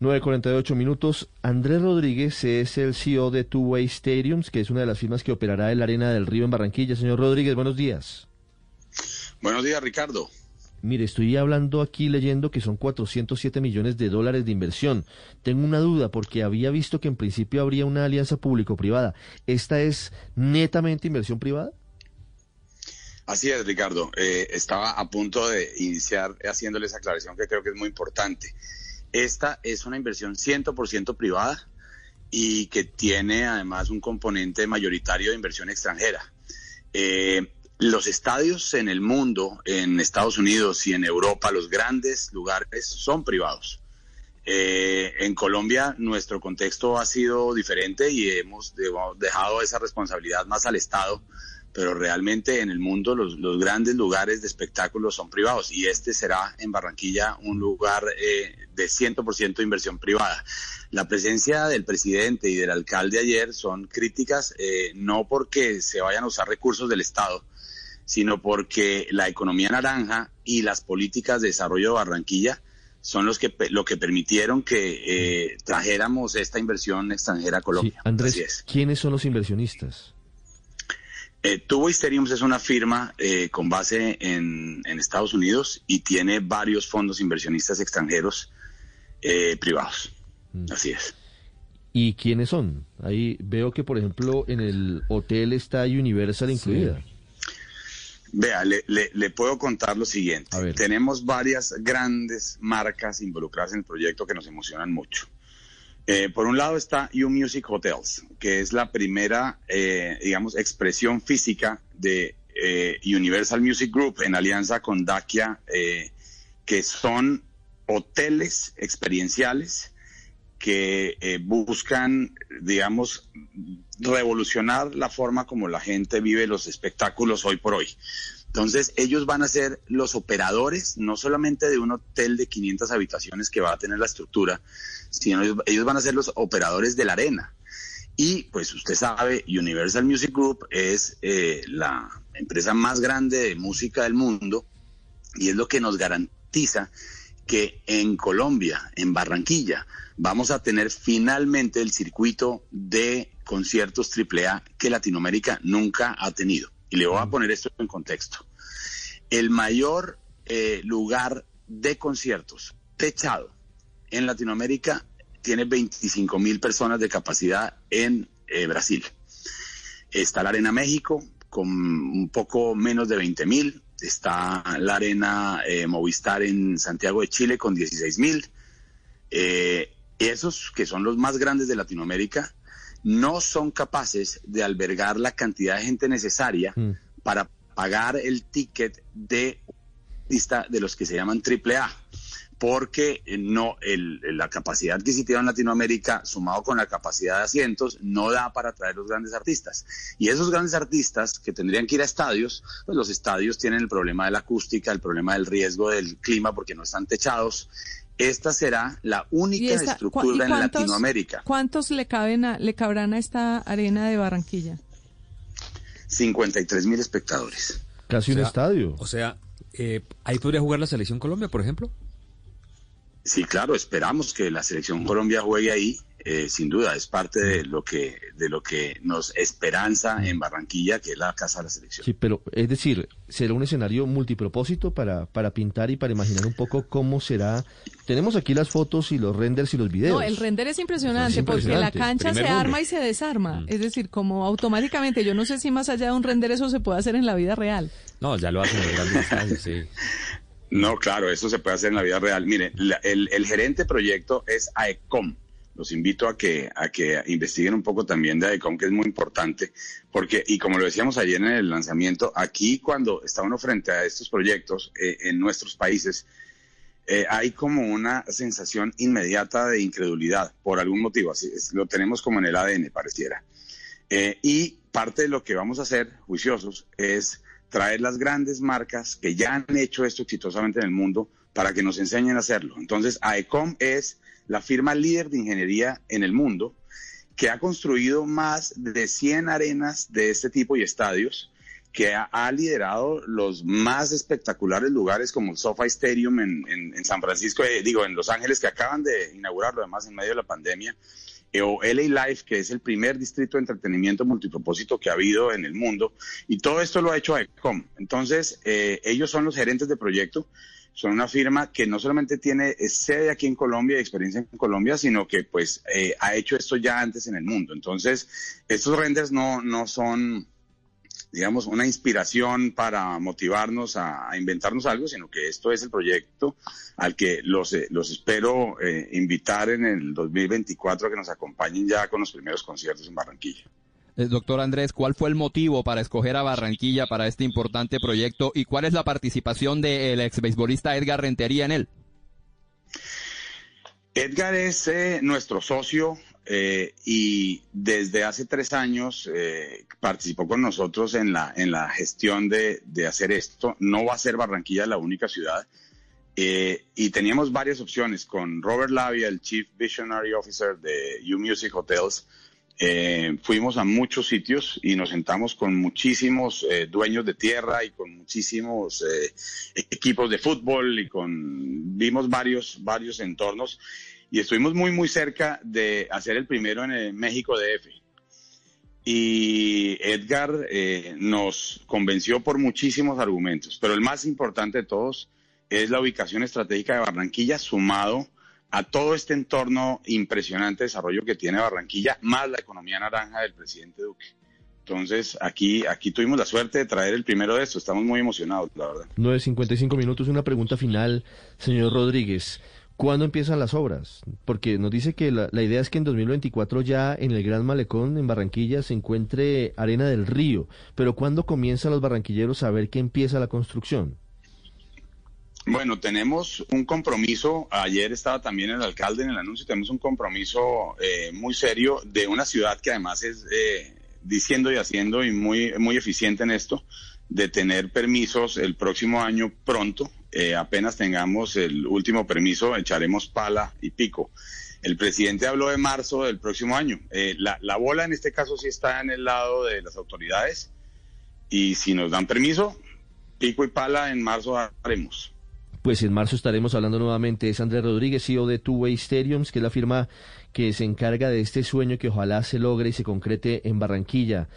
9.48 minutos. Andrés Rodríguez es el CEO de Two Way Stadiums, que es una de las firmas que operará en la Arena del Río en Barranquilla. Señor Rodríguez, buenos días. Buenos días, Ricardo. Mire, estoy hablando aquí leyendo que son 407 millones de dólares de inversión. Tengo una duda porque había visto que en principio habría una alianza público-privada. ¿Esta es netamente inversión privada? Así es, Ricardo. Eh, estaba a punto de iniciar haciéndole esa aclaración que creo que es muy importante. Esta es una inversión 100% privada y que tiene además un componente mayoritario de inversión extranjera. Eh, los estadios en el mundo, en Estados Unidos y en Europa, los grandes lugares son privados. Eh, en Colombia nuestro contexto ha sido diferente y hemos dejado esa responsabilidad más al Estado pero realmente en el mundo los, grandes lugares de espectáculos son privados y este será en Barranquilla un lugar eh, de 100% inversión privada. La presencia del presidente y del alcalde ayer son críticas eh, no porque se vayan a usar recursos del Estado, sino porque la economía naranja y las políticas de desarrollo de Barranquilla son los que lo que permitieron que eh, trajéramos esta inversión extranjera a Colombia. Andrés, ¿quiénes son los inversionistas? Eh, Tubo es una firma eh, con base en, Estados Unidos y tiene varios fondos inversionistas extranjeros eh, privados. Mm. Así es. ¿Y quiénes son? Ahí veo que, por ejemplo, en el hotel está Universal incluida. Vea, le, puedo contar lo siguiente. Tenemos varias grandes marcas involucradas en el proyecto que nos emocionan mucho. Eh, por un lado está U Music Hotels, que es la primera, eh, digamos, expresión física de eh, Universal Music Group en alianza con Dacia, que son hoteles experienciales que buscan, digamos, revolucionar la forma como la gente vive los espectáculos hoy por hoy. Entonces, ellos van a ser los operadores, no solamente de un hotel de 500 habitaciones que va a tener la estructura, sino ellos, van a ser los operadores de la arena. Y pues usted sabe, Universal Music Group es eh, la empresa más grande de música del mundo y es lo que nos garantiza que en Colombia, en Barranquilla, vamos a tener finalmente el circuito de conciertos AAA que Latinoamérica nunca ha tenido. Y le voy a poner esto en contexto. El mayor eh, lugar de conciertos techado en Latinoamérica tiene 25 mil personas de capacidad en eh, Brasil. Está la Arena México con un poco menos de 20 mil. Está la Arena eh, Movistar en Santiago de Chile con 16 mil. esos que son los más grandes de Latinoamérica no son capaces de albergar la cantidad de gente necesaria mm. para pagar el ticket de lista de los que se llaman AAA porque no la capacidad adquisitiva en Latinoamérica sumado con la capacidad de asientos no da para traer los grandes artistas y esos grandes artistas que tendrían que ir a estadios pues los estadios tienen el problema de la acústica el problema del riesgo del clima porque no están techados esta será la única estructura en Latinoamérica. ¿Cuántos le caben le cabrán a esta arena de Barranquilla? 53 mil espectadores. Casi un estadio. O sea, eh, ahí podría jugar la selección Colombia, por ejemplo. Sí, claro, esperamos que la selección Colombia juegue ahí eh, sin duda es parte de lo que de lo que nos esperanza en Barranquilla, que es la casa de la selección. Sí, pero es decir, será un escenario multipropósito para para pintar y para imaginar un poco cómo será. Tenemos aquí las fotos y los renders y los videos. No, el render es impresionante, porque la cancha se arma y se desarma, mm. es decir, como automáticamente. Yo no sé si más allá de un render eso se puede hacer en la vida real. No, ya lo hacen en grandes años, sí. No, claro, eso se puede hacer en la vida real. Mire, el, el gerente proyecto es AECOM los invito a que, a que investiguen un poco también de AECOM, que es muy importante, porque, y como lo decíamos ayer en el lanzamiento, aquí cuando está uno frente a estos proyectos eh, en nuestros países, eh, hay como una sensación inmediata de incredulidad, por algún motivo, así lo tenemos como en el ADN, pareciera. Eh, y parte de lo que vamos a hacer, juiciosos, es traer las grandes marcas que ya han hecho esto exitosamente en el mundo para que nos enseñen a hacerlo. Entonces, AECOM es la firma líder de ingeniería en el mundo, que ha construido más de 100 arenas de este tipo y estadios, que ha, liderado los más espectaculares lugares como el SoFi Stadium en, San Francisco, eh, digo, en Los Ángeles, que acaban de inaugurarlo además en medio de la pandemia, eh, o LA Life, que es el primer distrito de entretenimiento multipropósito que ha habido en el mundo, y todo esto lo ha hecho ECOM. Entonces, eh, ellos son los gerentes de proyecto, son una firma que no solamente tiene sede aquí en Colombia y experiencia en Colombia, sino que pues ha hecho esto ya antes en el mundo. Entonces, estos renders no, no son digamos, una inspiración para motivarnos a, inventarnos algo, sino que esto es el proyecto al que los, eh, los espero eh, invitar en el 2024 a que nos acompañen ya con los primeros conciertos en Barranquilla. Eh, doctor Andrés, ¿cuál fue el motivo para escoger a Barranquilla para este importante proyecto y cuál es la participación del ex beisbolista Edgar Rentería en él? Edgar es nuestro socio eh, y desde hace tres años eh, participó con nosotros en la, en la gestión de, de, hacer esto. No va a ser Barranquilla la única ciudad. Eh, y teníamos varias opciones con Robert Lavia, el Chief Visionary Officer de U Music Hotels. Fuimos a muchos sitios y nos sentamos con muchísimos dueños de tierra y con muchísimos equipos de fútbol y con vimos varios varios entornos y estuvimos muy, muy cerca de hacer el primero en el México DF. Y Edgar eh, nos convenció por muchísimos argumentos, pero el más importante de todos es la ubicación estratégica de Barranquilla sumado a todo este entorno impresionante de desarrollo que tiene Barranquilla, más la economía naranja del presidente Duque. Entonces, aquí, aquí tuvimos la suerte de traer el primero de esto. Estamos muy emocionados, la verdad. 9.55 minutos. Una pregunta final, señor Rodríguez. ¿Cuándo empiezan las obras? Porque nos dice que la, idea es que en 2024 ya en el Gran Malecón, en Barranquilla, se encuentre arena del río. Pero ¿cuándo comienzan los barranquilleros a ver que empieza la construcción? Bueno, tenemos un compromiso, ayer estaba también el alcalde en el anuncio, tenemos un compromiso eh, muy serio de una ciudad que además es eh, diciendo y haciendo y muy, muy eficiente en esto, de tener permisos el próximo año pronto. Eh, apenas tengamos el último permiso, echaremos pala y pico. El presidente habló de marzo del próximo año. Eh, la, la, bola en este caso sí está en el lado de las autoridades y si nos dan permiso, pico y pala en marzo haremos. Pues en marzo estaremos hablando nuevamente. Es Andrés Rodríguez, CEO de Two Way Stadiums, que es la firma que se encarga de este sueño que ojalá se logre y se concrete en Barranquilla.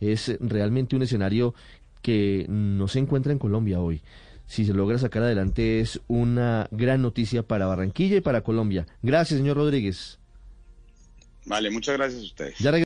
Es realmente un escenario que no se encuentra en Colombia hoy. Si se logra sacar adelante es una gran noticia para Barranquilla y para Colombia. Gracias, señor Rodríguez. Vale, muchas gracias a ustedes.